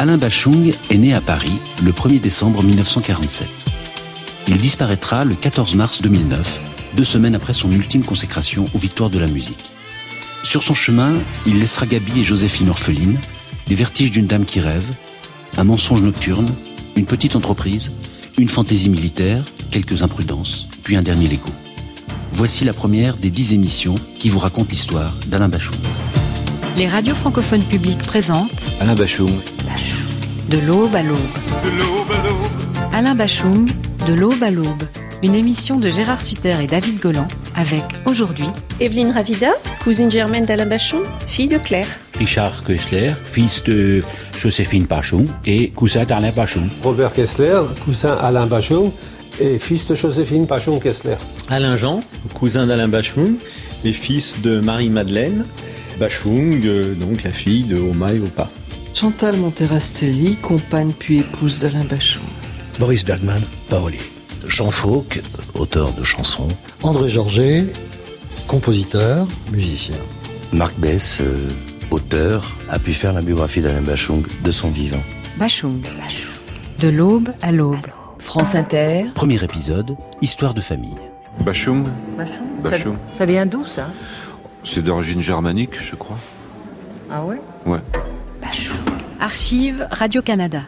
Alain Bachung est né à Paris le 1er décembre 1947. Il disparaîtra le 14 mars 2009, deux semaines après son ultime consécration aux victoires de la musique. Sur son chemin, il laissera Gabi et Joséphine orphelines, les vertiges d'une dame qui rêve, un mensonge nocturne, une petite entreprise, une fantaisie militaire, quelques imprudences, puis un dernier Lego. Voici la première des dix émissions qui vous racontent l'histoire d'Alain Bachung. Les radios francophones publiques présentent Alain Bachung. De l'aube à l'aube. Alain Bachung, De l'aube à l'aube. Une émission de Gérard Sutter et David Golan avec aujourd'hui Evelyne Ravida, cousine germaine d'Alain Bachung, fille de Claire. Richard Kessler, fils de Joséphine Bachung et cousin d'Alain Bachung. Robert Kessler, cousin Alain Bachung et fils de Joséphine Bachung Kessler. Alain Jean, cousin d'Alain Bachung et fils de Marie-Madeleine Bachung, euh, donc la fille de Oma et Opa. Chantal Monterastelli, compagne puis épouse d'Alain Bachung. Boris Bergman, parolier. Jean Fauque, auteur de chansons. André Georget, compositeur, musicien. Marc Bess, euh, auteur, a pu faire la biographie d'Alain Bachung de son vivant. Bachung, de l'aube à l'aube. France Inter. Premier épisode, histoire de famille. Bachung. Bachung. Bachung. Ça, ça vient d'où ça? C'est d'origine germanique, je crois. Ah ouais? Ouais. Bachung. Archive Radio-Canada.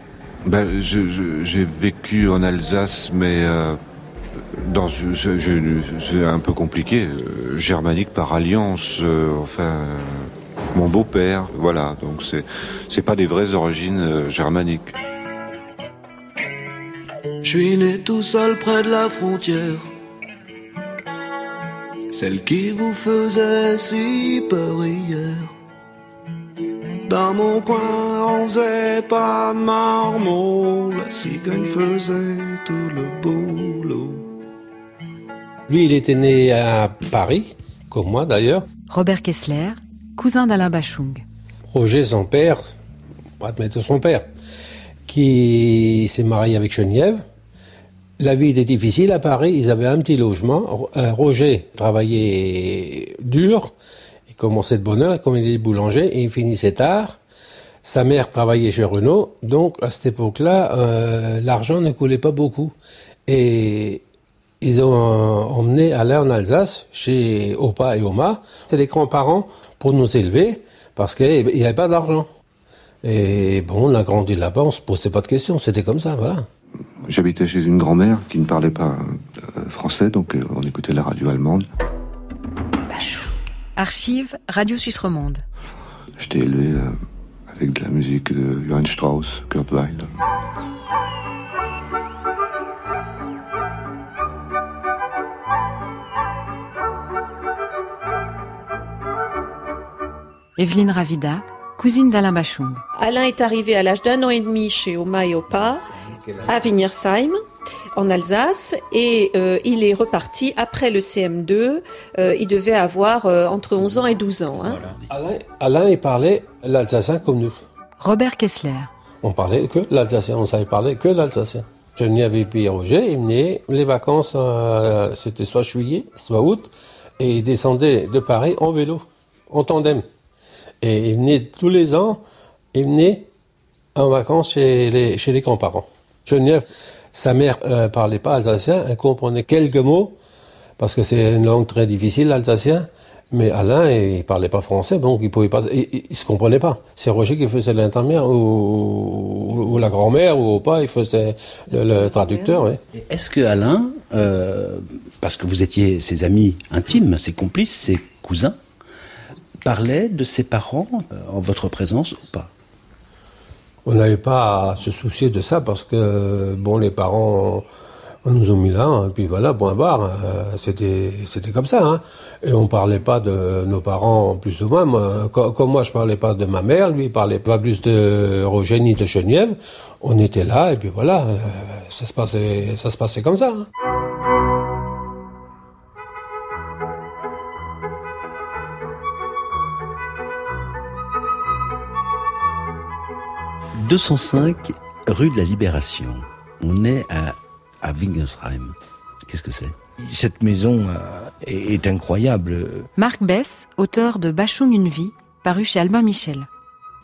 Ben, j'ai vécu en Alsace, mais euh, dans c'est un peu compliqué. Euh, germanique par alliance, euh, enfin, mon beau-père, voilà. Donc c'est c'est pas des vraies origines euh, germaniques. Je suis né tout seul près de la frontière, celle qui vous faisait si peur hier. Dans mon coin, on faisait pas de marmot, la cigogne faisait tout le boulot. Lui, il était né à Paris, comme moi d'ailleurs. Robert Kessler, cousin d'Alain Bachung. Roger, son père, admettre son père, qui s'est marié avec Geneviève. La vie était difficile à Paris, ils avaient un petit logement. Roger travaillait dur, commençait de bonne heure, comme il est boulanger, et il finissait tard. Sa mère travaillait chez Renault, donc à cette époque-là, euh, l'argent ne coulait pas beaucoup. Et ils ont emmené Alain en Alsace, chez Opa et Oma. C'est les grands-parents pour nous élever, parce qu'il n'y avait pas d'argent. Et bon, on a grandi là-bas, on se posait pas de questions, c'était comme ça, voilà. J'habitais chez une grand-mère qui ne parlait pas euh, français, donc euh, on écoutait la radio allemande. Archive Radio Suisse Romande. J'étais élevé euh, avec de la musique de Johann Strauss, Kurt Weill. Evelyne Ravida, cousine d'Alain Bachung. Alain est arrivé à l'âge d'un an et demi chez Oma et Opa, à Wienersheim, en Alsace, et euh, il est reparti après le CM2. Euh, il devait avoir euh, entre 11 ans et 12 ans. Hein. Alain, Alain, il parlait l'alsacien comme nous. Robert Kessler. On parlait que l'alsacien, on savait parler que l'alsacien. Je venais avec Pierre Roger, il venait les vacances, c'était soit juillet, soit août, et il descendait de Paris en vélo, en tandem. Et il venait tous les ans, il venait en vacances chez les, chez les grands-parents. Geneviève, sa mère euh, parlait pas alsacien, elle comprenait quelques mots, parce que c'est une langue très difficile, l'alsacien. Mais Alain, il parlait pas français, donc il pouvait pas, il, il se comprenait pas. C'est Roger qui faisait l'intermédiaire, ou, ou, la grand-mère, ou pas, il faisait le, le traducteur. Oui. Est-ce que Alain, euh, parce que vous étiez ses amis intimes, ses complices, ses cousins, parlait de ses parents euh, en votre présence ou pas? On n'avait pas à se soucier de ça parce que, bon, les parents nous ont mis là, et puis voilà, point barre, euh, c'était, comme ça. Hein. Et on parlait pas de nos parents plus ou moins. Moi, comme moi, je parlais pas de ma mère, lui, il parlait pas plus de Roger ni de Geneviève. On était là, et puis voilà, euh, ça se passait, ça se passait comme ça. Hein. 205 rue de la Libération. On est à, à Wingensheim. Qu'est-ce que c'est? Cette maison euh, est, est, incroyable. Marc Bess, auteur de Bachung une vie, paru chez Albin Michel.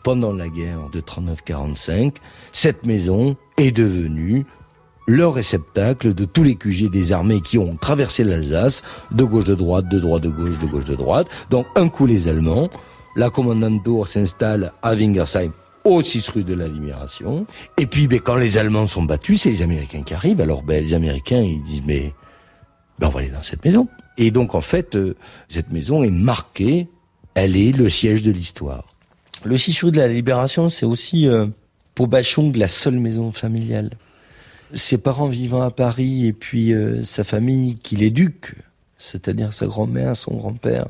pendant la guerre de 39-45, cette maison est devenue le réceptacle de tous les QG des armées qui ont traversé l'Alsace, de gauche de droite, de droite de gauche, de gauche de droite. Donc un coup les Allemands, la commandanture s'installe à Wingersheim au 6 rue de la Libération. Et puis ben, quand les Allemands sont battus, c'est les Américains qui arrivent. Alors ben, les Américains ils disent mais ben, on va aller dans cette maison. Et donc en fait euh, cette maison est marquée, elle est le siège de l'histoire. Le 6 rue de la Libération c'est aussi euh, pour Bachung la seule maison familiale ses parents vivant à Paris et puis euh, sa famille qui l'éduque, c'est-à-dire sa grand-mère, son grand-père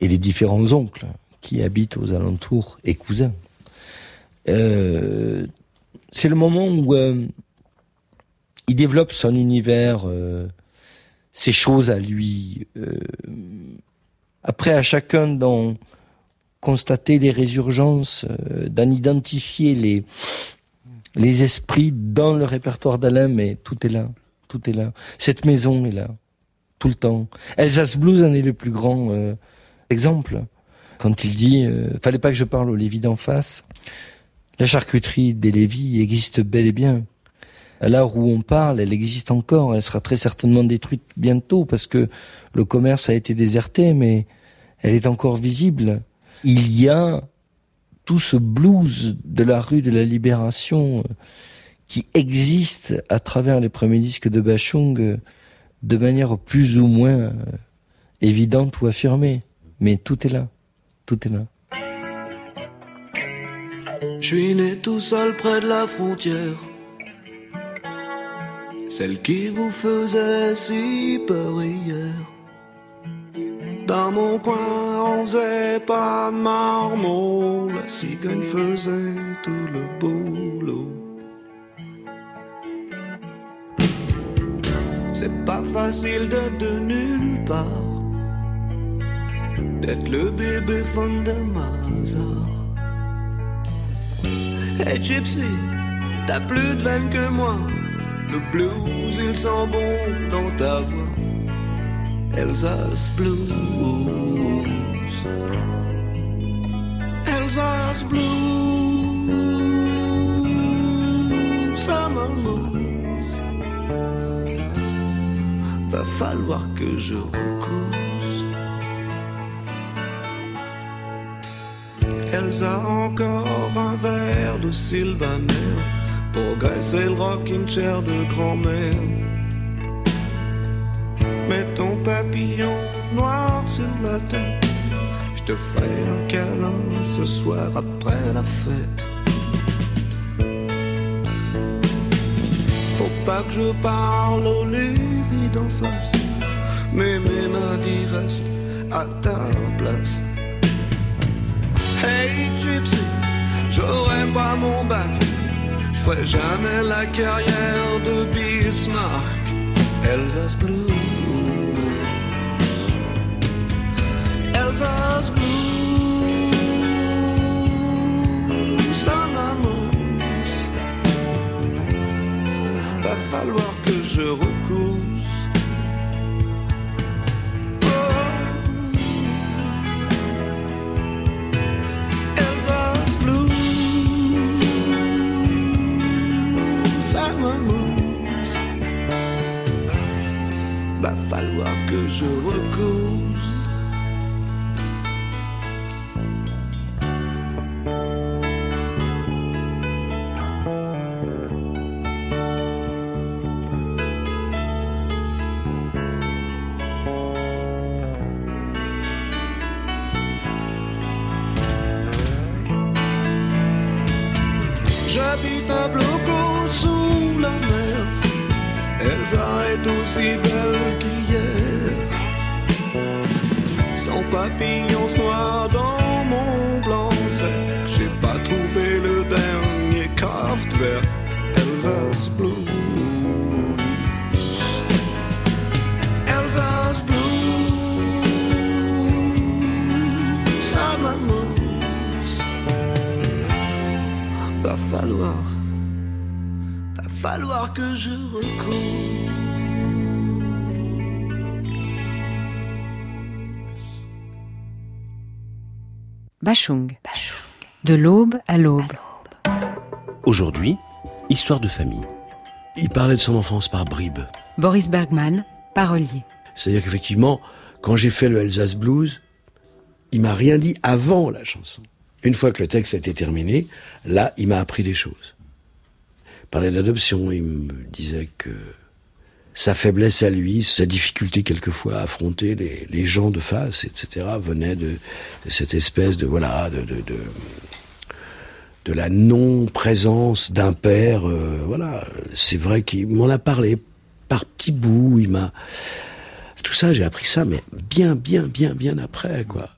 et les différents oncles qui habitent aux alentours et cousins. Euh, c'est le moment où euh, il développe son univers, ses choses à lui. après, à chacun d'en constater les résurgences, d'en identifier les les esprits dans le répertoire d'Alain, mais tout est là, tout est là. Cette maison est là, tout le temps. Elsace Blues en est le plus grand euh, exemple. Quand il dit, euh, fallait pas que je parle au Lévis d'en face. La charcuterie des Lévis existe bel et bien. À l'heure où on parle, elle existe encore. Elle sera très certainement détruite bientôt parce que le commerce a été déserté, mais elle est encore visible. Il y a tout ce blues de la rue de la Libération euh, qui existe à travers les premiers disques de Bachung euh, de manière plus ou moins euh, évidente ou affirmée. Mais tout est là. Tout est là. Je suis né tout seul près de la frontière. Celle qui vous faisait si peur hier. Dans mon coin, on faisait pas de marmot, la cigogne faisait tout le boulot. C'est pas facile d'être de nulle part, d'être le bébé fond de Mazar. Hey Gypsy, t'as plus de veine que moi, le blues il sent bon dans ta voix. Elsa's Blues. Elsa's Blues. Summer Blues. Va falloir que je recouse. Elsa encore un verre de Sylvaner pour graisser le rocking chair de grand-mère mets ton papillon noir sur la tête. Je te ferai un câlin ce soir après la fête. Faut pas que je parle au Lévi d'en face, mais mes mains disent reste à ta place. Hey Gypsy, j'aurai pas mon bac, je ferai jamais la carrière de Bismarck. Elsa's Blue. Elsa's blues, summer moons. Va falloir que je recousse. Que je recousse. Falloir que je recours. Bachung. Bachung. De l'aube à l'aube. Aujourd'hui, histoire de famille. Il parlait de son enfance par bribes. Boris Bergman, parolier. C'est-à-dire qu'effectivement, quand j'ai fait le Alsace Blues, il m'a rien dit avant la chanson. Une fois que le texte a été terminé, là, il m'a appris des choses. Parlait d'adoption, il me disait que sa faiblesse à lui, sa difficulté quelquefois à affronter les, gens de face, etc., venait de, cette espèce de voilà de de, de, la non-présence d'un père. Euh, voilà, c'est vrai qu'il m'en a parlé par petits bouts. Il m'a tout ça, j'ai appris ça, mais bien, bien, bien, bien après, quoi.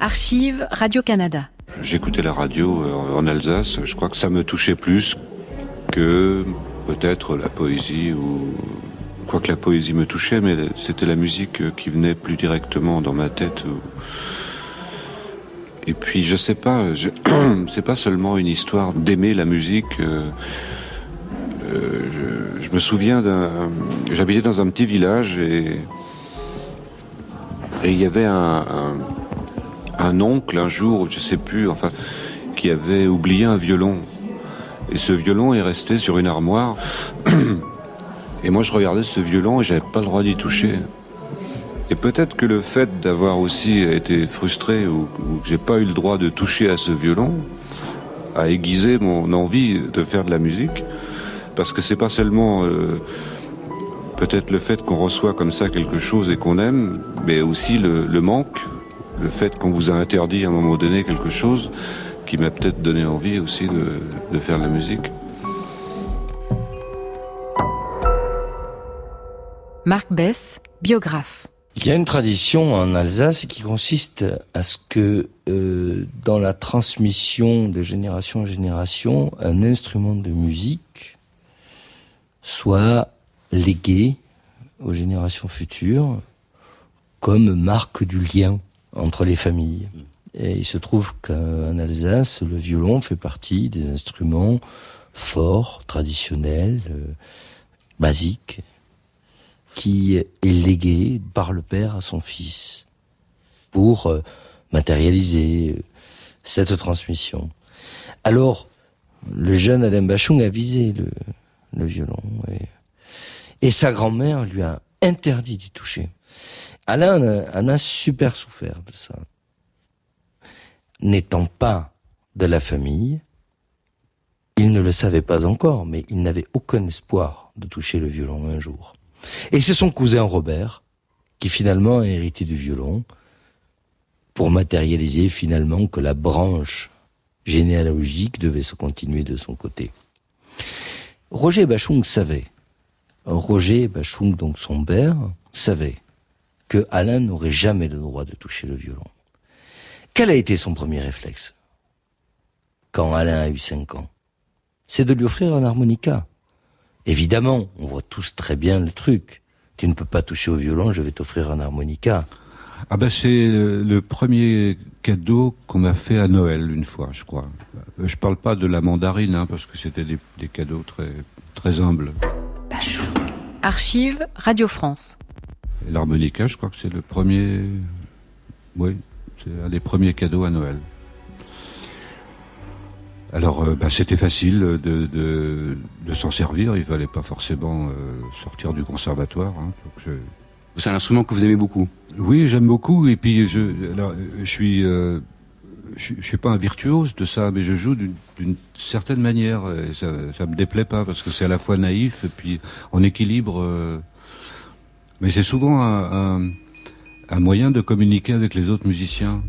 Archive Radio-Canada. J'écoutais la radio euh, en Alsace. Je crois que ça me touchait plus que peut-être la poésie ou quoi que la poésie me touchait, mais c'était la musique qui venait plus directement dans ma tête. Et puis je sais pas, c'est pas seulement une histoire d'aimer la musique. Euh, euh, je, me souviens d'un, j'habitais dans un petit village et et il y avait un, un, oncle un jour, je sais plus, enfin, qui avait oublié un violon. Et ce violon est resté sur une armoire. Et moi, je regardais ce violon et j'avais pas le droit d'y toucher. Et peut-être que le fait d'avoir aussi été frustré ou, que j'ai pas eu le droit de toucher à ce violon a aiguisé mon envie de faire de la musique. Parce que c'est pas seulement euh, peut-être le fait qu'on reçoit comme ça quelque chose et qu'on aime, mais aussi le manque, le fait qu'on vous a interdit à un moment donné quelque chose qui m'a peut-être donné envie aussi de, faire de la musique. Marc Bess, biographe. Il y a une tradition en Alsace qui consiste à ce que euh, dans la transmission de génération en génération, un instrument de musique soit légué aux générations futures comme marque du lien entre les familles. Et il se trouve qu'en Alsace, le violon fait partie des instruments forts, traditionnels, euh, basiques, qui est légué par le père à son fils pour euh, matérialiser euh, cette transmission. Alors, le jeune Alain Bachung a visé le, le violon et, et sa grand-mère lui a interdit d'y toucher. Alain en a super souffert de ça n'étant pas de la famille, il ne le savait pas encore, mais il n'avait aucun espoir de toucher le violon un jour. Et c'est son cousin Robert qui finalement a hérité du violon pour matérialiser finalement que la branche généalogique devait se continuer de son côté. Roger Bachung savait, Roger Bachung, donc son père, savait que Alain n'aurait jamais le droit de toucher le violon. Quel a été son premier réflexe quand Alain a eu 5 ans? C'est de lui offrir un harmonica. Évidemment, on voit tous très bien le truc. Tu ne peux pas toucher au violon, je vais t'offrir un harmonica. Ah ben c'est le, premier cadeau qu'on m'a fait à Noël une fois, je crois. Je parle pas de la mandarine, hein, parce que c'était des, des, cadeaux très, très humbles. Archive Radio France. L'harmonica, je crois que c'est le premier. Oui, c'est un des premiers cadeaux à Noël. Alors, euh, bah, c'était facile de, de, s'en servir. Il fallait pas forcément euh, sortir du conservatoire. Hein, c'est un instrument que vous aimez beaucoup. Oui, j'aime beaucoup. Et puis, je, je suis, euh, je, suis pas un virtuose de ça, mais je joue d'une certaine manière. Et ça, ça me déplaît pas parce que c'est à la fois naïf et puis en équilibre. Mais c'est souvent un moyen de communiquer avec les autres musiciens.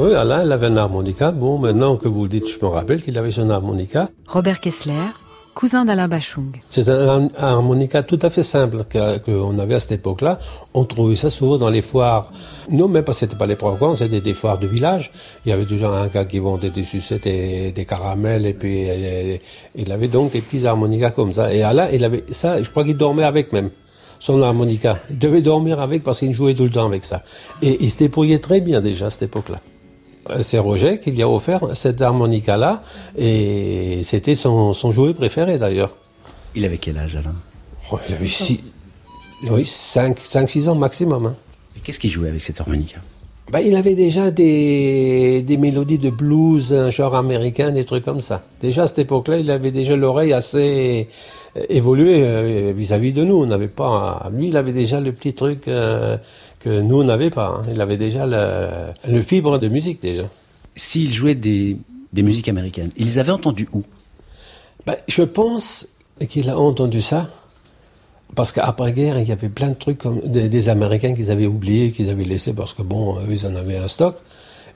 Oui, Alain, il avait un harmonica. Bon, maintenant que vous le dites, je me rappelle qu'il avait son harmonica. Robert Kessler, cousin d'Alain Bachung. C'est un, harmonica tout à fait simple qu'on avait à cette époque-là. On trouvait ça souvent dans les foires. Non, même pas, c'était pas les programmes, c'était des foires de village. Il y avait déjà un gars qui vendait des sucettes et des caramels, et puis il avait donc des petits harmonicas comme ça. Et Alain, il avait ça, je crois qu'il dormait avec même son harmonica. Il devait dormir avec parce qu'il jouait tout le temps avec ça. Et il se débrouillait très bien déjà à cette époque-là. C'est Roger qui lui a offert cette harmonica-là, et c'était son, jouet préféré d'ailleurs. Il avait quel âge Alain? Il avait 6, oui, 5-6 ans maximum. Hein. Et qu'est-ce qu'il jouait avec cette harmonica? Ben, il avait déjà des, des, mélodies de blues, un genre américain, des trucs comme ça. Déjà à cette époque-là, il avait déjà l'oreille assez euh, évoluée euh, vis-à-vis de nous. On n'avait pas. Lui, il avait déjà le petit truc euh, que nous on n'avait pas. Hein. Il avait déjà le, le, fibre de musique déjà. S'il jouait des, des musiques américaines, il les avait entendues où? Ben, Je pense qu'il a entendu ça parce qu'après-guerre, il y avait plein de trucs comme des, Américains qu'ils avaient oubliés, qu'ils avaient laissés parce que bon, ils en avaient un stock.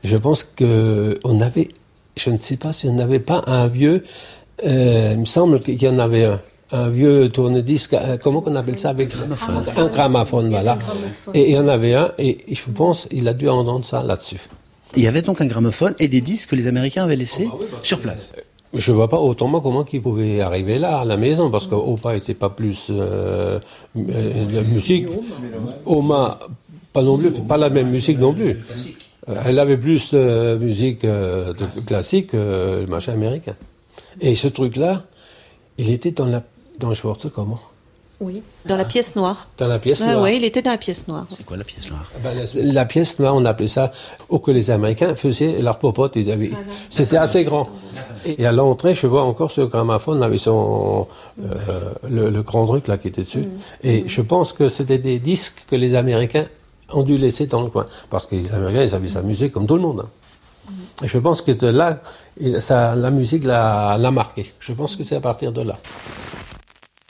je pense que on avait, je ne sais pas si on n'avait pas un vieux, euh, il me semble qu'il y en avait un, un vieux tourne-disque, euh, comment qu'on appelle ça avec un gramophone, voilà. Et il y en avait un, et je pense il a dû entendre ça là-dessus. Il y avait donc un gramophone et des disques que les Américains avaient laissés oh, bah sur place. Je vois pas autrement comment qu'ils pouvaient arriver là, à la maison, parce que Opa n'était pas plus euh, euh, de musique. Oma, pas non plus, pas la même musique non plus. Euh, elle avait plus de musique de classique que le machin américain. Et ce truc-là, il était dans la dans Schwartz comment? Oui, dans la pièce noire. Dans la pièce noire. oui, il était dans la pièce noire. C'est quoi la pièce noire? Ben, la, pièce noire, on appelait ça, ou que les Américains faisaient leur popote, ils avaient. C'était assez grand. Et à l'entrée, je vois encore ce gramophone avec son euh, le, grand truc là qui était dessus. Mm. Et je pense que c'était des disques que les Américains ont dû laisser dans le coin, parce que les Américains, ils savaient s'amuser comme tout le monde. Hein. Mm. Et je pense que de là, ça, la musique l'a marqué. Je pense que c'est à partir de là.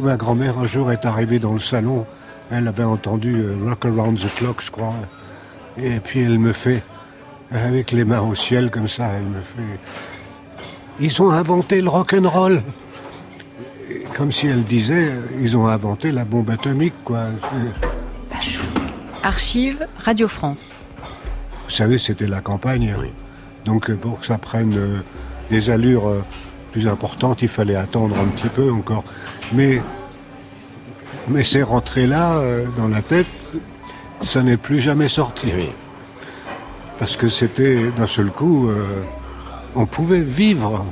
Ma grand-mère un jour est arrivée dans le salon elle avait entendu euh, Rock Around the Clock, je crois. Et puis elle me fait, avec les mains au ciel comme ça, elle me fait. Ils ont inventé le rock and roll. Comme si elle disait, ils ont inventé la bombe atomique, quoi. Archive Radio France. Vous savez, c'était la campagne. Donc pour que ça prenne euh, des allures euh, plus importantes, il fallait attendre un petit peu encore. Mais mais c'est rentré là, euh, dans la tête, ça n'est plus jamais sorti. Parce que c'était d'un seul coup, euh, on pouvait vivre,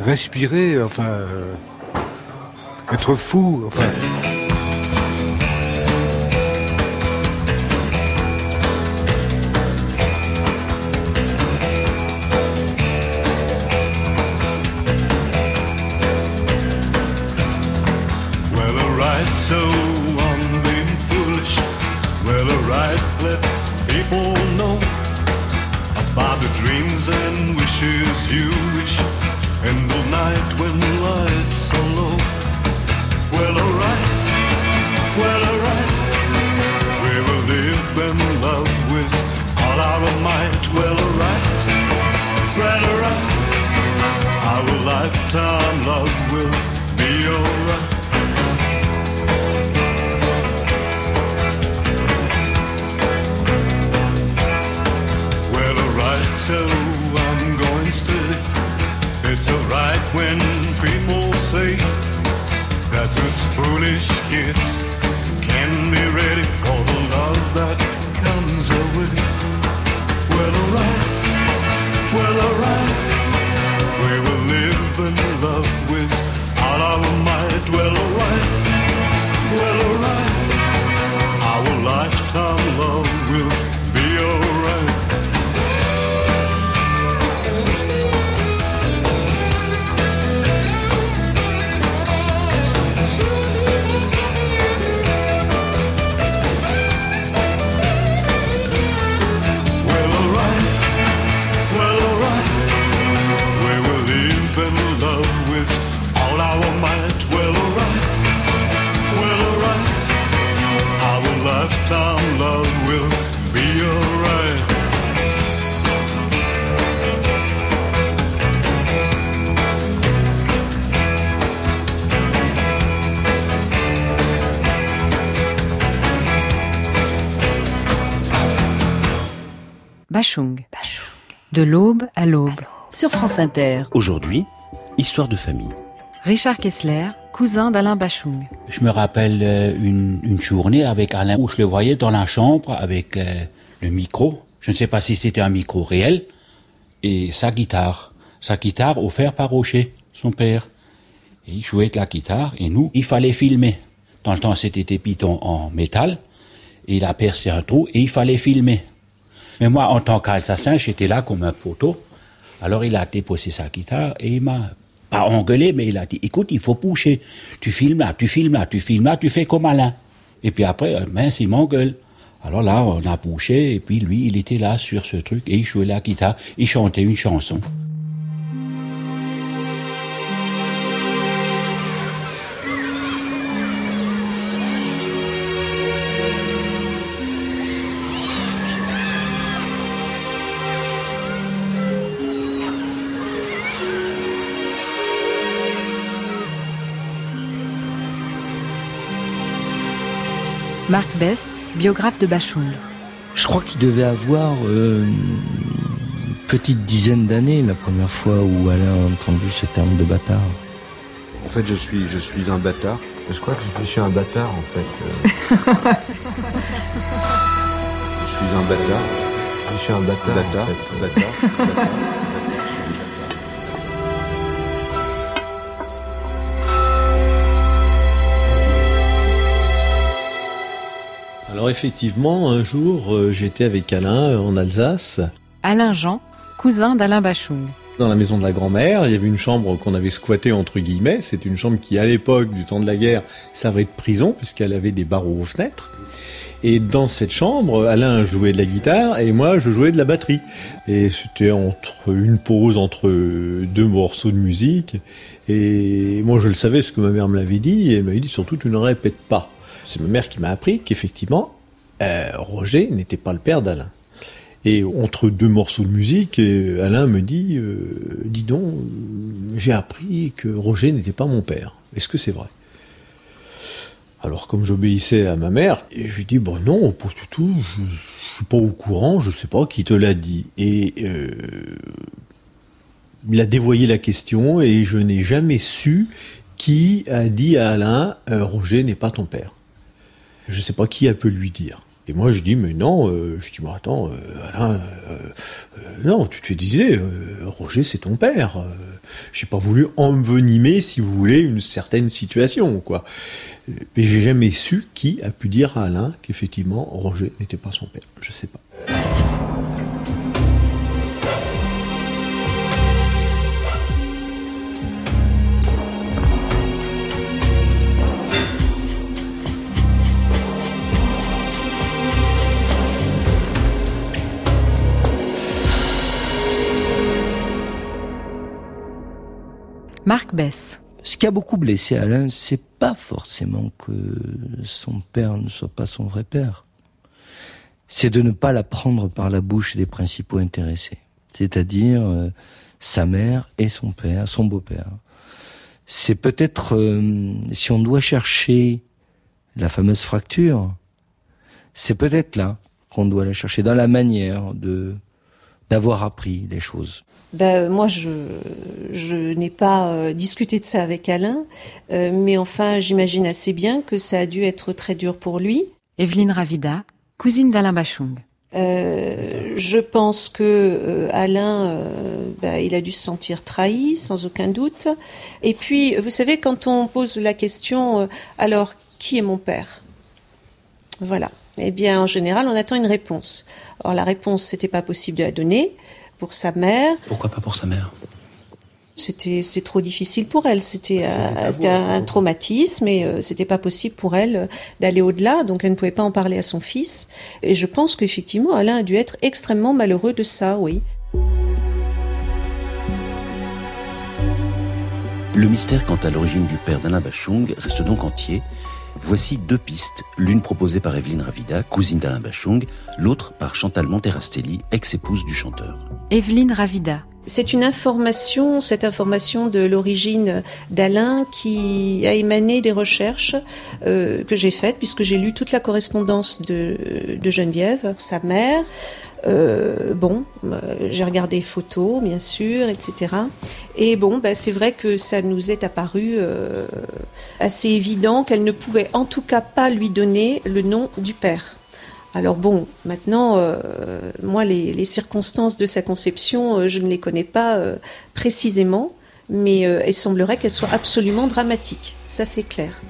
respirer, enfin, euh, être fou, enfin. De l'aube à l'aube. Sur France Inter. Aujourd'hui, histoire de famille. Richard Kessler, cousin d'Alain Bachung. Je me rappelle euh, une, une, journée avec Alain où je le voyais dans la chambre avec euh, le micro. Je ne sais pas si c'était un micro réel et sa guitare. Sa guitare offerte par Rocher, son père. Et il jouait de la guitare et nous, il fallait filmer. Dans le temps, c'était des pitons en métal. Et il a percé un trou et il fallait filmer. Mais moi, en tant qu'assassin, j'étais là comme un photo. Alors il a déposé sa guitare et il m'a pas engueulé, mais il a dit, écoute, il faut pousser. Tu filmes là, tu filmes là, tu filmes là, tu fais comme Alain. Et puis après, mince, il m'engueule. Alors là, on a poussé, et puis lui, il était là sur ce truc, et il jouait la guitare, il chantait une chanson. Marc Bess, biographe de Bachung. Je crois qu'il devait avoir euh, une petite dizaine d'années la première fois où Alain a entendu ce terme de bâtard. En fait, je suis, je suis un bâtard. Je crois que je suis un bâtard, en fait. je suis un bâtard. Je suis un bâtard. Bâtard. En fait. bâtard. bâtard. Alors effectivement, un jour, euh, j'étais avec Alain euh, en Alsace. Alain Jean, cousin d'Alain Bachung. Dans la maison de la grand-mère, il y avait une chambre qu'on avait squattée entre guillemets. C'est une chambre qui, à l'époque du temps de la guerre, servait de prison puisqu'elle avait des barreaux aux fenêtres. Et dans cette chambre, Alain jouait de la guitare et moi je jouais de la batterie. Et c'était entre une pause entre deux morceaux de musique. Et moi je le savais ce que ma mère me l'avait dit et elle m'avait dit surtout tu ne répètes pas. C'est ma mère qui m'a appris qu'effectivement, euh, Roger n'était pas le père d'Alain. Et entre deux morceaux de musique, Alain me dit, euh, dis donc, euh, j'ai appris que Roger n'était pas mon père. Est-ce que c'est vrai? Alors comme j'obéissais à ma mère, je lui dis, bon non, pas du tout, je, ne suis pas au courant, je ne sais pas qui te l'a dit. Et euh, il a dévoyé la question et je n'ai jamais su qui a dit à Alain, Roger n'est pas ton père. Je sais pas qui a pu lui dire. Et moi je dis mais non, euh, je dis mais attends, euh, Alain, euh, non, tu te disais, Roger c'est ton père. j'ai pas voulu envenimer, si vous voulez, une certaine situation, quoi. Mais j'ai jamais su qui a pu dire à Alain qu'effectivement Roger n'était pas son père. Je sais pas. Marc Bess. Ce qui a beaucoup blessé Alain, c'est pas forcément que son père ne soit pas son vrai père. C'est de ne pas la prendre par la bouche des principaux intéressés. C'est-à-dire euh, sa mère et son père, son beau-père. C'est peut-être, euh, si on doit chercher la fameuse fracture, c'est peut-être là qu'on doit la chercher, dans la manière de d'avoir appris les choses ben, moi, je, je n'ai pas euh, discuté de ça avec Alain, euh, mais enfin, j'imagine assez bien que ça a dû être très dur pour lui. Evelyne Ravida, cousine d'Alain Bachung. Euh, je pense que Alain, ben, il a dû se sentir trahi, sans aucun doute. Et puis, vous savez, quand on pose la question, alors, qui est mon père? Voilà. Eh bien, en général, on attend une réponse. Or, la réponse, c'était pas possible de la donner pour sa mère. Pourquoi pas pour sa mère? C'était c'est trop difficile pour elle. C'était bah, un, un, traumatisme et euh, c'était pas possible pour elle euh, d'aller au-delà. Donc elle ne pouvait pas en parler à son fils. Et je pense qu'effectivement Alain a dû être extrêmement malheureux de ça oui. Le mystère quant à l'origine du père d'Alain Bachung reste donc entier. Voici deux pistes, l'une proposée par Evelyne Ravida, cousine d'Alain Bachung, l'autre par Chantal Monterastelli, ex-épouse du chanteur. Evelyne Ravida. C'est une information, cette information de l'origine d'Alain qui a émané des recherches euh, que j'ai faites puisque j'ai lu toute la correspondance de, de Geneviève, sa mère. Euh, bon, euh, j'ai regardé photos, bien sûr, etc. Et bon, bah, c'est vrai que ça nous est apparu euh, assez évident qu'elle ne pouvait en tout cas pas lui donner le nom du père. Alors bon, maintenant, moi, les, les, circonstances de sa conception, je ne les connais pas précisément, mais il semblerait qu'elles soient absolument dramatiques. Ça, c'est clair.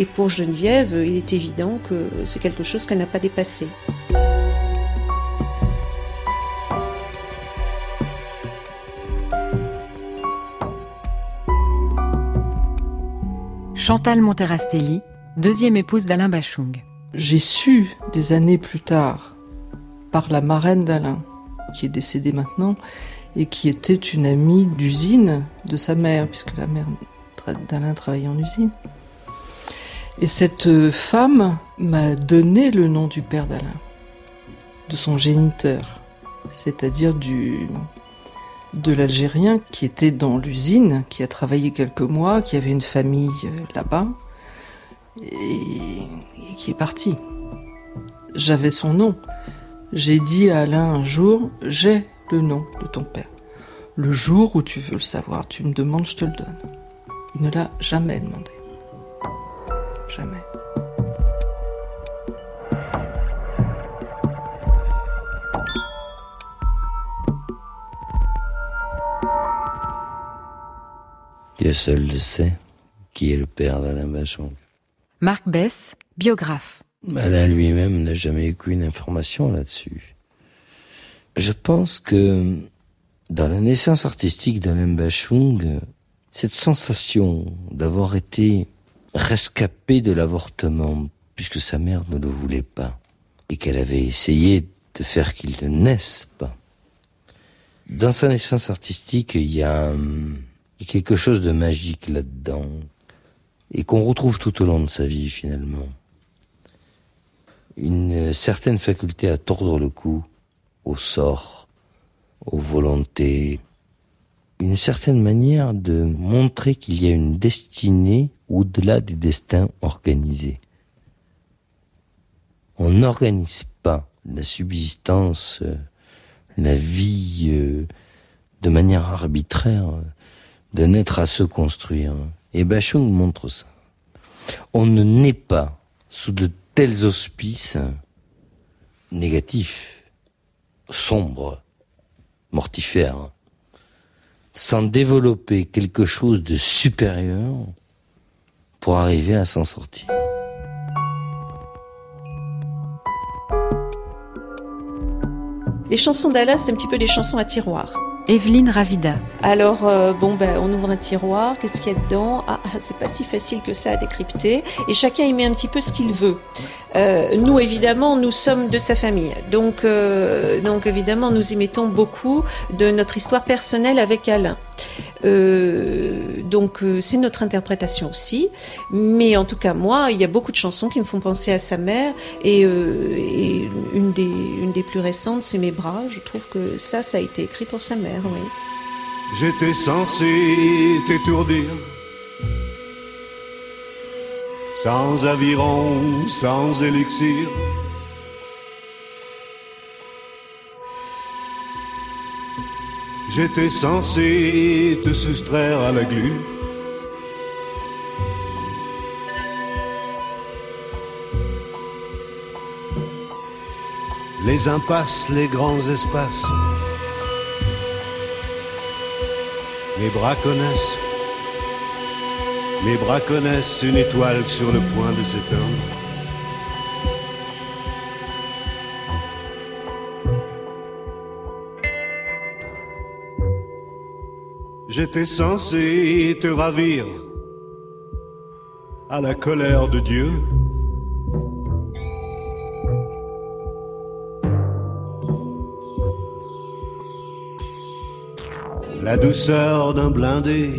Et pour Geneviève, il est évident que c'est quelque chose qu'elle n'a pas dépassé. Chantal Monterastelli, deuxième épouse d'Alain Bachung j'ai su des années plus tard, par la marraine d'Alain, qui est décédée maintenant, et qui était une amie d'usine de sa mère, puisque la mère d'Alain travaillait en usine. Et cette femme m'a donné le nom du père d'Alain, de son géniteur, c'est-à-dire du de l'Algérien qui était dans l'usine, qui a travaillé quelques mois, qui avait une famille euh, là-bas, et, qui est parti. J'avais son nom. J'ai dit à Alain un jour, j'ai le nom de ton père. Le jour où tu veux le savoir, tu me demandes, je te le donne. Il ne l'a jamais demandé. Jamais. Dieu seul le sait qui est le père d'Alain Bachon. Marc Bess, biographe. Alain lui-même n'a jamais eu qu'une information là-dessus. Je pense que dans la naissance artistique d'Alain Bachung, cette sensation d'avoir été rescapé de l'avortement, puisque sa mère ne le voulait pas, et qu'elle avait essayé de faire qu'il ne naisse pas. Dans sa naissance artistique, il y a, il y a quelque chose de magique là-dedans et qu'on retrouve tout au long de sa vie finalement. Une certaine faculté à tordre le cou au sort, aux volontés, une certaine manière de montrer qu'il y a une destinée au-delà des destins organisés. On n'organise pas la subsistance, la vie euh, de manière arbitraire, d'un être à se construire. Et Bachung montre ça. On ne naît pas sous de tels auspices négatifs, sombres, mortifères, sans développer quelque chose de supérieur pour arriver à s'en sortir. Les chansons d'Alain, c'est un petit peu des chansons à tiroir. Evelyne Ravida. Alors, euh, bon, ben, on ouvre un tiroir, qu'est-ce qu'il y a dedans? Ah, ah c'est pas si facile que ça à décrypter. Et chacun y met un petit peu ce qu'il veut. Euh, nous, évidemment, nous sommes de sa famille. Donc, euh, donc, évidemment, nous y mettons beaucoup de notre histoire personnelle avec Alain. Euh, donc, euh, c'est notre interprétation aussi. Mais en tout cas, moi, il y a beaucoup de chansons qui me font penser à sa mère. Et, euh, et une, des, une des plus récentes, c'est Mes bras. Je trouve que ça, ça a été écrit pour sa mère, oui. J'étais censé t'étourdir sans aviron, sans élixir. J'étais censé te soustraire à la glu. Les impasses, les grands espaces. Mes bras connaissent mes bras connaissent une étoile sur le point de s'éteindre. J'étais censé te ravir à la colère de Dieu. La douceur d'un blindé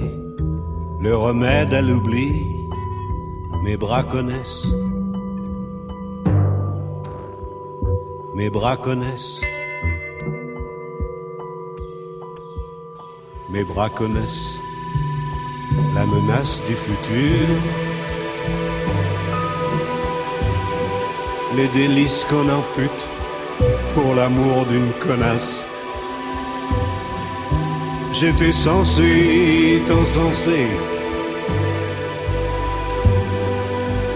le remède à l'oubli, mes bras connaissent. Mes bras connaissent. Mes bras connaissent la menace du futur. Les délices qu'on impute pour l'amour d'une connasse. J'étais censé t'encenser.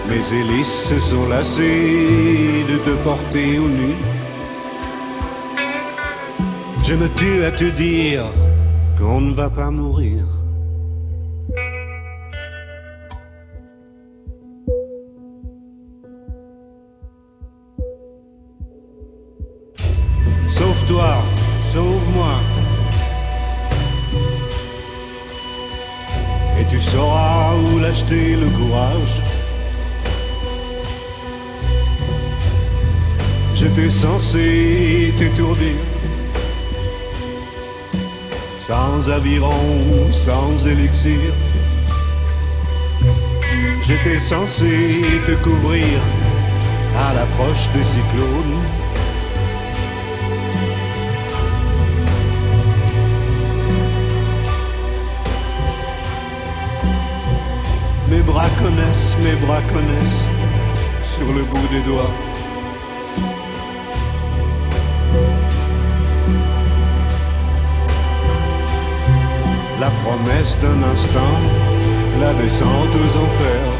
Mes hélices se sont lassées de te porter au nu. Je me tue à te dire qu'on ne va pas mourir. Sauve-toi, sauve-moi. Et tu sauras où l'acheter le courage. J'étais censé t'étourdir. Sans aviron, sans élixir. J'étais censé te couvrir à l'approche des cyclones. Mes bras connaissent, mes bras connaissent sur le bout des doigts. La promesse d'un instant, la descente aux enfers.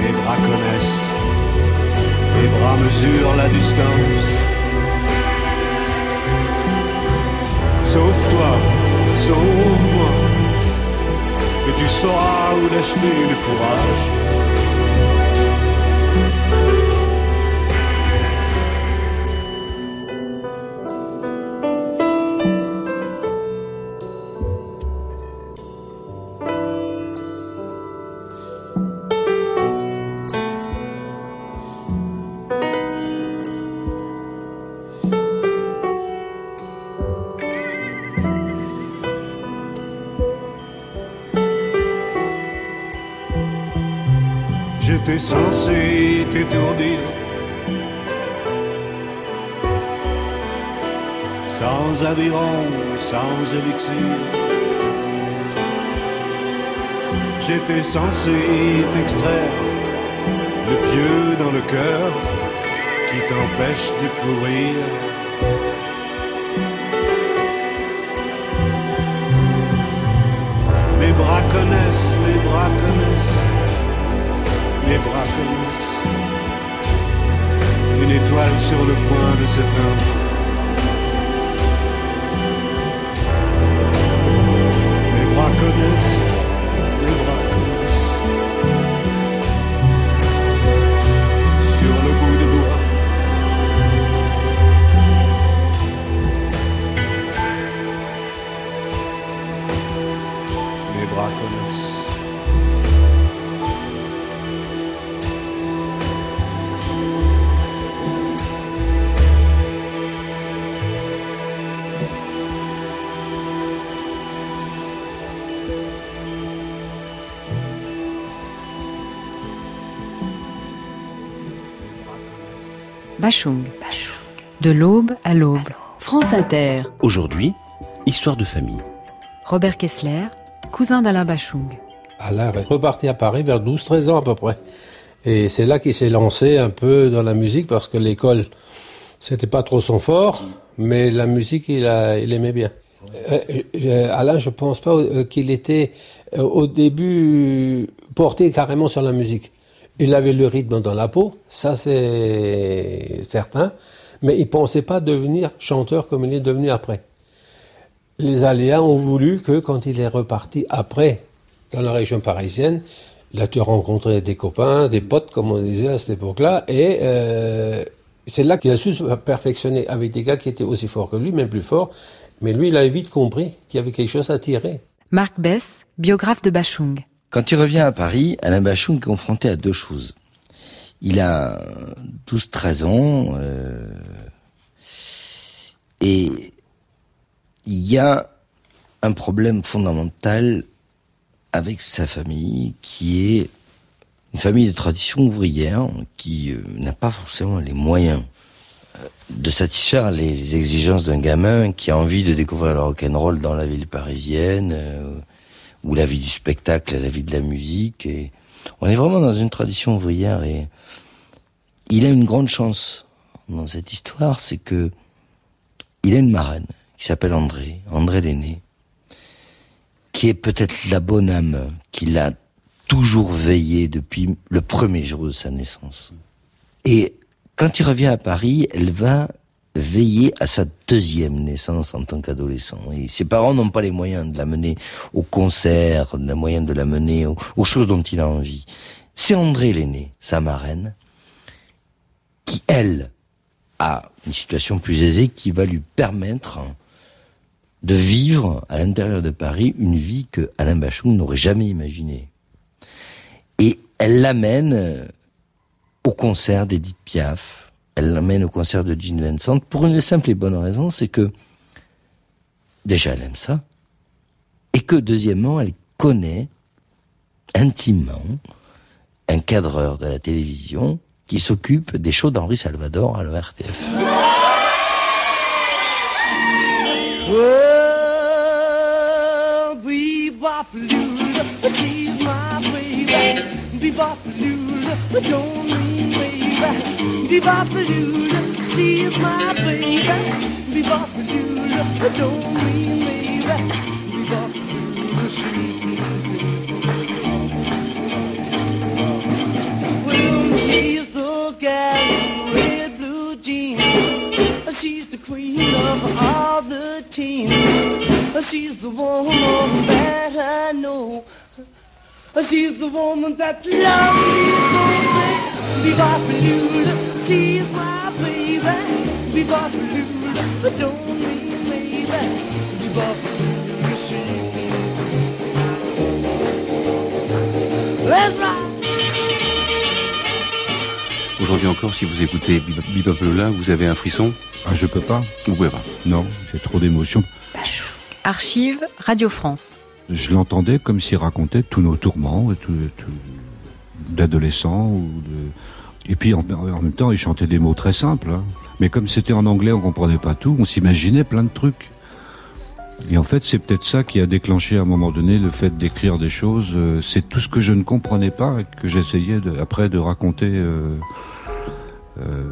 Mes bras connaissent, mes bras mesurent la distance. Sauve-toi, sauve-moi et tu sauras où d'acheter le courage. Sans élixir. J'étais censé t'extraire le pieu dans le cœur qui t'empêche de courir. Mes bras connaissent, mes bras connaissent mes bras connaissent une étoile sur le point de s'éteindre. Mes Bachung. De l'aube à l'aube. France Inter. Aujourd'hui, histoire de famille. Robert Kessler, cousin d'Alain Bachung. Alain est reparti à Paris vers 12-13 ans à peu près. Et c'est là qu'il s'est lancé un peu dans la musique parce que l'école, c'était pas trop son fort, mais la musique, il, a, il aimait bien. Euh, euh, Alain, je pense pas euh, qu'il était au début porté carrément sur la musique. Il avait le rythme dans la peau, ça c'est certain, mais il pensait pas devenir chanteur comme il est devenu après. Les aléas ont voulu que quand il est reparti après dans la région parisienne, il a dû rencontrer des copains, des potes, comme on disait à cette époque-là, et euh, c'est là qu'il a su se perfectionner avec des gars qui étaient aussi forts que lui, même plus forts. Mais lui, il a vite compris qu'il y avait quelque chose à tirer. Marc Bess, biographe de Bachung. Quand il revient à Paris, Alain Bachung est confronté à deux choses. Il a 12-13 ans euh, et il y a un problème fondamental avec sa famille qui est une famille de tradition ouvrière qui euh, n'a pas forcément les moyens euh, de satisfaire les, exigences d'un gamin qui a envie de découvrir le rock'n'roll dans la ville parisienne, ou la vie du spectacle, la vie de la musique. Et on est vraiment dans une tradition ouvrière et il a une grande chance dans cette histoire, c'est que il a une marraine qui s'appelle André, André l'aîné, qui est peut-être la bonne âme qui l'a toujours veillé depuis le premier jour de sa naissance. Et quand il revient à Paris, elle va veiller à sa deuxième naissance en tant qu'adolescent. Et ses parents n'ont pas les moyens de l'amener au concert, les moyens de l'amener aux, aux choses dont il a envie. C'est André l'aîné, sa marraine, qui, elle, a une situation plus aisée qui va lui permettre de vivre à l'intérieur de Paris une vie que Alain Bachung n'aurait jamais imaginée. Et elle l'amène au concert d'Edith Piaf, elle l'amène au concert de Gene Vincent pour une simple et bonne raison, c'est que déjà elle aime ça, et que deuxièmement elle connaît intimement un cadreur de la télévision qui s'occupe des shows d'Henri Salvador à l'ORTF. Don't mean baby. Bebop-a-doodle, she's my baby. Bebop-a-doodle, don't mean baby. Bebop-a-doodle, she's Well, she's the gal in the red blue jeans. She's the queen of all the teens. She's the woman that I know. She's the woman that loves me so. Bebop she's my baby. Bebop don't mean maybe. Bebop she's. Let's ride. Aujourd'hui encore, si vous écoutez Bebop Lola, vous avez un frisson Ah, je peux pas. Vous pouvez pas Non, j'ai trop d'émotions. Archive Radio France je l'entendais comme s'il racontait tous nos tourments, d'adolescents. Et puis en, même temps, il chantait des mots très simples. Hein. Mais comme c'était en anglais, on comprenait pas tout, on s'imaginait plein de trucs. Et en fait, c'est peut-être ça qui a déclenché à un moment donné le fait d'écrire des choses. Euh, c'est tout ce que je ne comprenais pas et que j'essayais après de raconter euh, euh,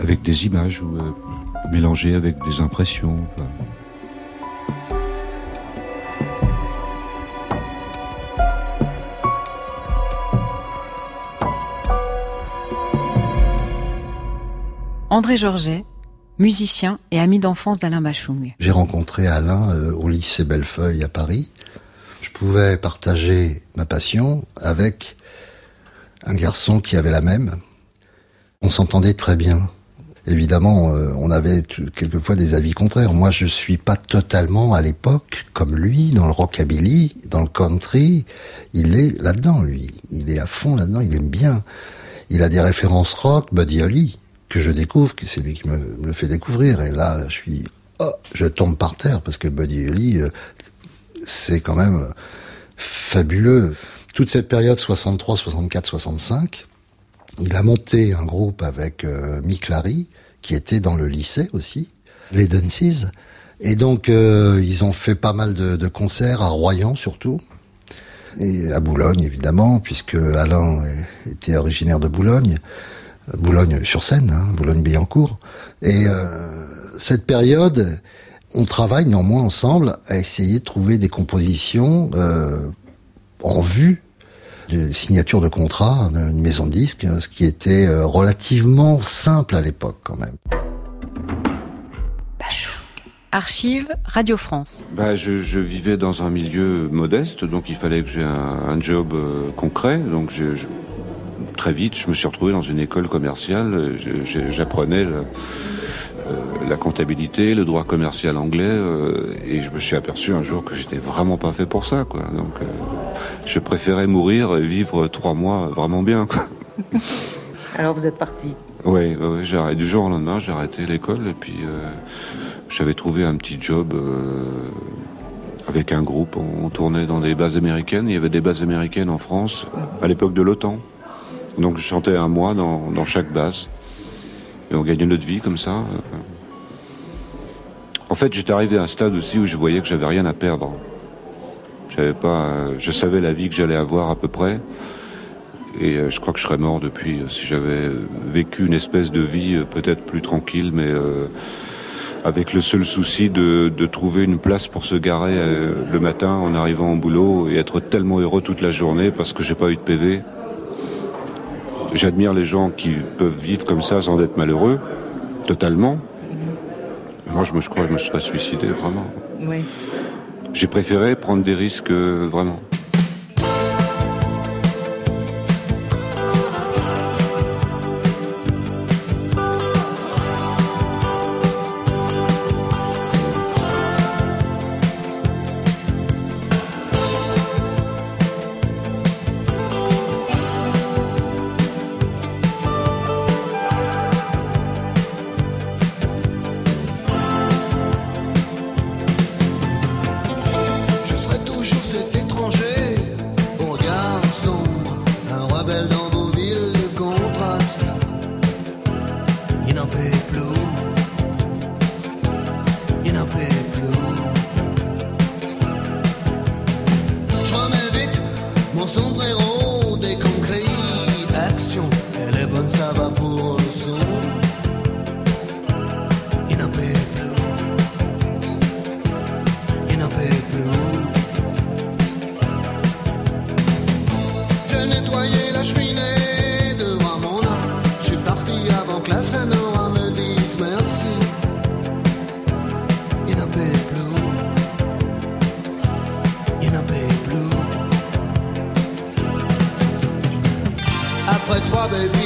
avec des images ou avec des impressions. André Georget, musicien et ami d'enfance d'Alain Bachung. J'ai rencontré Alain euh, au lycée Bellefeuille à Paris. Je pouvais partager ma passion avec un garçon qui avait la même. On s'entendait très bien. Évidemment, euh, on avait quelquefois des avis contraires. Moi, je suis pas totalement à l'époque comme lui dans le rockabilly, dans le country. Il est là-dedans, lui. Il est à fond là-dedans. Il aime bien. Il a des références rock, Buddy Holly que je découvre, que c'est lui qui me, le fait découvrir. Et là, je suis, oh, je tombe par terre parce que Buddy Holly, euh, c'est quand même euh, fabuleux. Toute cette période 63, 64, 65, il a monté un groupe avec euh, Mick Larry, qui était dans le lycée aussi, les Dunces. Et donc, ils ont fait pas mal de, de, concerts à Royan surtout, et à Boulogne évidemment, puisque Alain était originaire de Boulogne. Boulogne-sur-Seine, hein, Boulogne-Billancourt. Et euh, cette période, on travaille néanmoins ensemble à essayer de trouver des compositions euh, en vue de signature de contrat d'une maison de disques, ce qui était euh, relativement simple à l'époque quand même. Archive Radio France. Bah, je, je, vivais dans un milieu modeste, donc il fallait que j'ai un, un, job concret. Donc je, très vite, je me suis retrouvé dans une école commerciale. J'apprenais euh, la comptabilité, le droit commercial anglais, euh, et je me suis aperçu un jour que j'étais vraiment pas fait pour ça, quoi. Donc, euh, je préférais mourir et vivre trois mois vraiment bien, quoi. Alors vous êtes parti Oui, ouais, j'ai arrêté. Du jour au lendemain, j'ai arrêté l'école et puis j'avais trouvé un petit job avec un groupe. On tournait dans des bases américaines. Il y avait des bases américaines en France à l'époque de l'OTAN. Donc je chantais un mois dans, chaque base. et on gagne notre vie comme ça. En fait, j'étais arrivé à un stade aussi où je voyais que j'avais rien à perdre. J'avais pas, je savais la vie que j'allais avoir à peu près. Et je crois que je serais mort depuis si j'avais vécu une espèce de vie peut-être plus tranquille, mais avec le seul souci de, trouver une place pour se garer le matin en arrivant au boulot et être tellement heureux toute la journée parce que j'ai pas eu de PV. J'admire les gens qui peuvent vivre comme ça sans être malheureux, totalement. Moi, je, me, crois que je me serais suicidé, vraiment. J'ai préféré prendre des risques, euh, vraiment.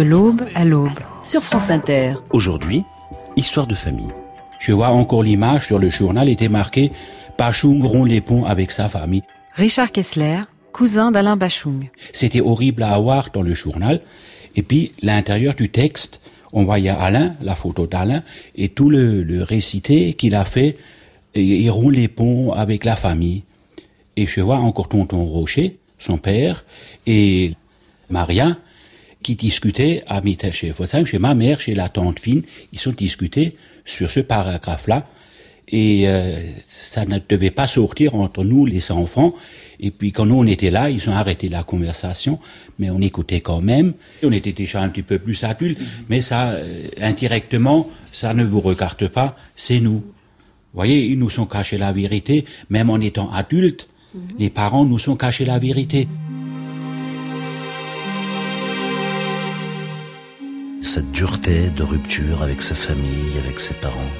l'aube à l'aube, sur France Inter. Aujourd'hui, histoire de famille. Je vois encore l'image sur le journal était marqué Bachung rompt les ponts avec sa famille. Richard Kessler, cousin d'Alain Bachung. C'était horrible à voir dans le journal. Et puis, l'intérieur du texte, on voyait Alain, la photo d'Alain, et tout le, récité qu'il a fait. Il rompt les ponts avec la famille. Et je vois encore tonton Rocher, son père, et Maria, qui discutaient à chez chez ma mère, chez la tante fine, ils sont discutés sur ce paragraphe-là. Et euh, ça ne devait pas sortir entre nous, les enfants. Et puis quand nous on était là, ils ont arrêté la conversation, mais on écoutait quand même. On était déjà un petit peu plus adultes, mais ça, euh, indirectement, ça ne vous regarde pas, c'est nous. voyez, ils nous sont cachés la vérité, même en étant adultes, mhm. les parents nous sont cachés la vérité. Cette dureté de rupture avec sa famille, avec ses parents.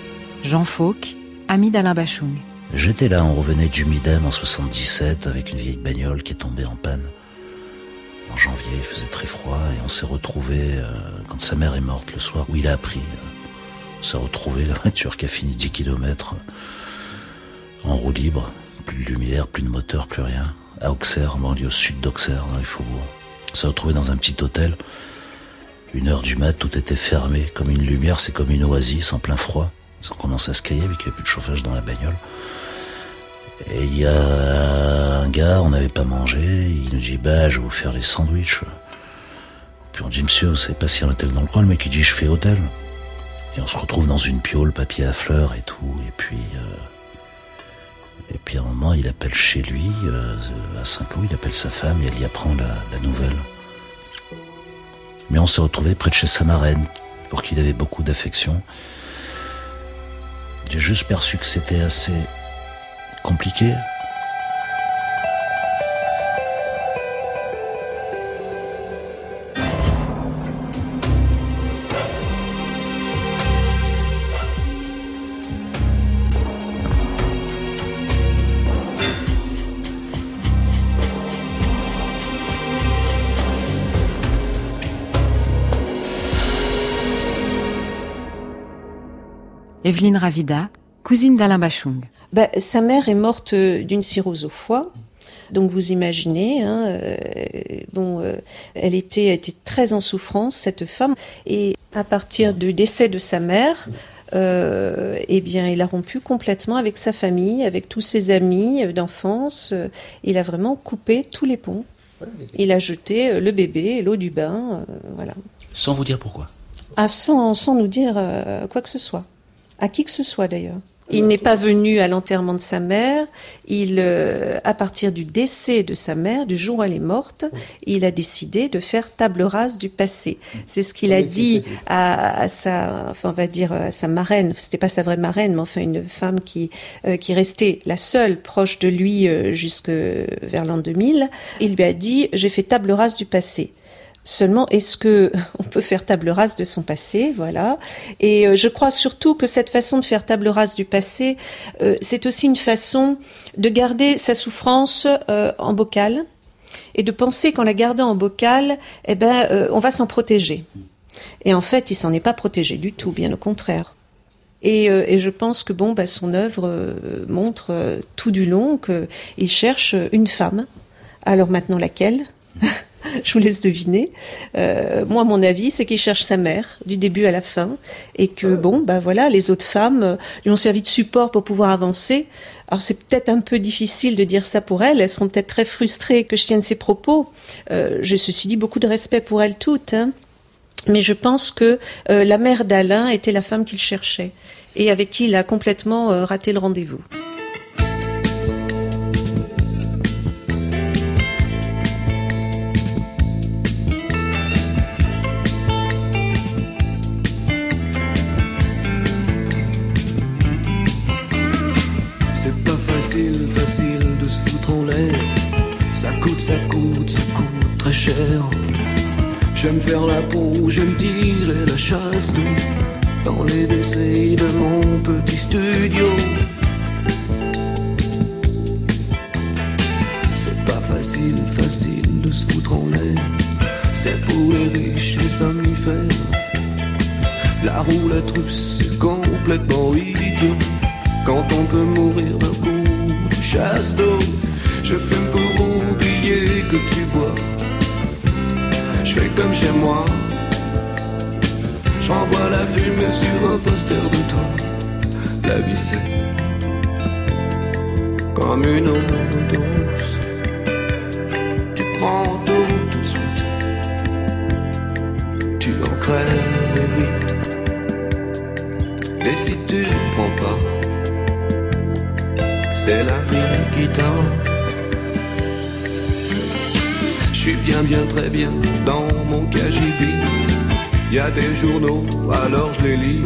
Jean Fauque, ami d'Alain Bachung. J'étais là, on revenait du Midem en 77 avec une vieille bagnole qui est tombée en panne. En janvier, il faisait très froid et on s'est retrouvé euh, quand sa mère est morte le soir où il a appris. Euh, on s'est retrouvé la voiture qui a fini 10 km en roue libre, plus de lumière, plus de moteur, plus rien. À Auxerre, en banlieue sud d'Auxerre, dans les faubourgs. On s'est retrouvé dans un petit hôtel. Une heure du mat, tout était fermé, comme une lumière, c'est comme une oasis en plein froid. On commence à se cailler vu qu'il n'y avait plus de chauffage dans la bagnole. Et il y a un gars, on n'avait pas mangé, il nous dit bah je vais vous faire les sandwichs. Puis on dit monsieur, vous savez pas s'il y a un hôtel dans le coin, le mec dit je fais hôtel. Et on se retrouve dans une piole, papier à fleurs et tout, et puis euh, et puis à un moment il appelle chez lui, euh, à Saint-Cloud, il appelle sa femme et elle y apprend la nouvelle. Mais on s'est retrouvé près de chez sa marraine, pour qui il avait beaucoup d'affection. J'ai juste perçu que c'était assez compliqué. Evelyne Ravida, cousine d'Alain Bachung. Ben, sa mère est morte euh, d'une cirrhose au foie. Donc vous imaginez, hein, euh, bon, euh, elle était, était très en souffrance cette femme, et à partir du décès de sa mère, eh bien, il a rompu complètement avec sa famille, avec tous ses amis d'enfance. il a vraiment coupé tous les ponts. Il a jeté le bébé, l'eau du bain, voilà. Sans vous dire pourquoi? Ah, sans, sans nous dire quoi que ce soit, à qui que ce soit d'ailleurs. Il n'est pas venu à l'enterrement de sa mère. Il, euh, à partir du décès de sa mère, du jour où elle est morte, il a décidé de faire table rase du passé. C'est ce qu'il a dit à, sa, enfin, on va dire à sa marraine. C'était pas sa vraie marraine, mais enfin une femme qui euh, qui restait la seule proche de lui euh, jusque vers l'an 2000. Il lui a dit j'ai fait table rase du passé. Seulement, est-ce que on peut faire table rase de son passé, voilà Et euh, je crois surtout que cette façon de faire table rase du passé, euh, c'est aussi une façon de garder sa souffrance euh, en bocal et de penser qu'en la gardant en bocal, eh ben, on va s'en protéger. Et en fait, il s'en est pas protégé du tout, bien au contraire. Et, je pense que bon, bah, son œuvre montre tout du long qu'il cherche une femme. Alors maintenant laquelle? je vous laisse deviner. Euh, moi, mon avis, c'est qu'il cherche sa mère du début à la fin, et que bon, bah voilà, les autres femmes euh, lui ont servi de support pour pouvoir avancer. Alors c'est peut-être un peu difficile de dire ça pour elles. Elles sont peut-être très frustrées que je tienne ces propos. Euh, J'ai ceci dit beaucoup de respect pour elles toutes, hein. mais je pense que euh, la mère d'Alain était la femme qu'il cherchait et avec qui il a complètement raté le rendez-vous. Faire la peau, j'aime tirer la chasse dans les décès de mon petit studio. C'est pas facile, facile de se foutre en l'air. C'est pour les riches, les somnifères. La roue, la truce, c'est complètement idiot. Quand on peut mourir d'un coup de chasse d'eau, je fume pour oublier que tu bois je comme chez moi. J'envoie la fumée sur un poster de toi. La vie c'est comme une overdose. Tu prends tout tout de suite. Tu en crèves vite. Et si tu ne prends pas, c'est la vie qui t'en suis bien, bien, très bien dans mon KGB. Y a des journaux, alors je les lis.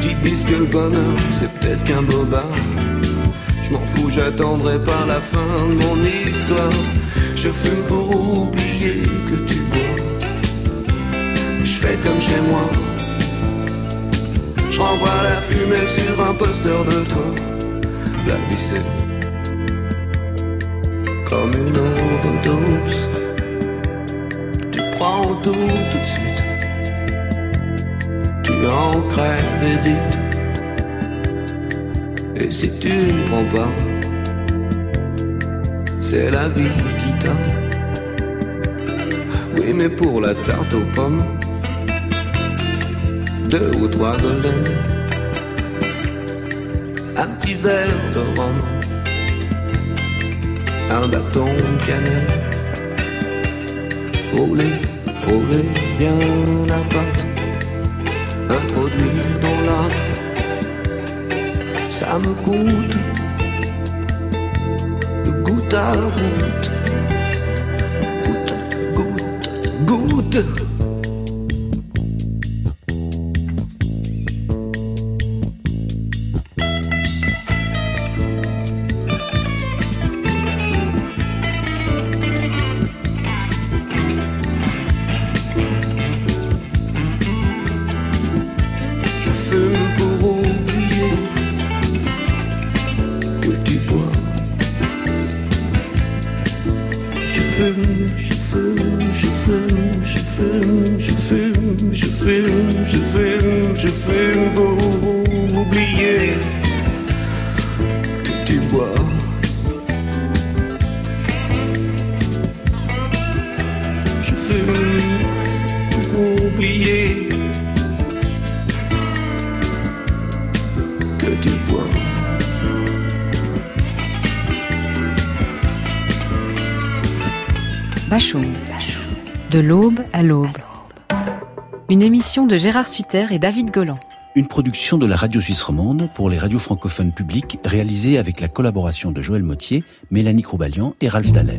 Dis disent que le bonheur c'est peut-être qu'un bobard. Je m'en fous, j'attendrai pas la fin de mon histoire. Je fume pour oublier que tu bois. Je fais comme chez moi. Je renvoie la fumée sur un poster de toi. La vie comme une overdose. Tu prends tout tout de suite. Tu en crèves vite. Et si tu ne prends pas, c'est la vie qui t'a. Oui, mais pour la tarte aux pommes, deux ou trois golden, un petit verre de rhum, un bâton de cannelle, rouler, rouler bien la pâte, introduire dans l'âtre ça me coûte goutte à goutte, goutte, goutte, goutte. L'aube. Une émission de Gérard Sutter et David Golan. Une production de la radio suisse romande pour les radios francophones publiques réalisée avec la collaboration de Joël Mottier, Mélanie Croubalian et Ralph Dallet.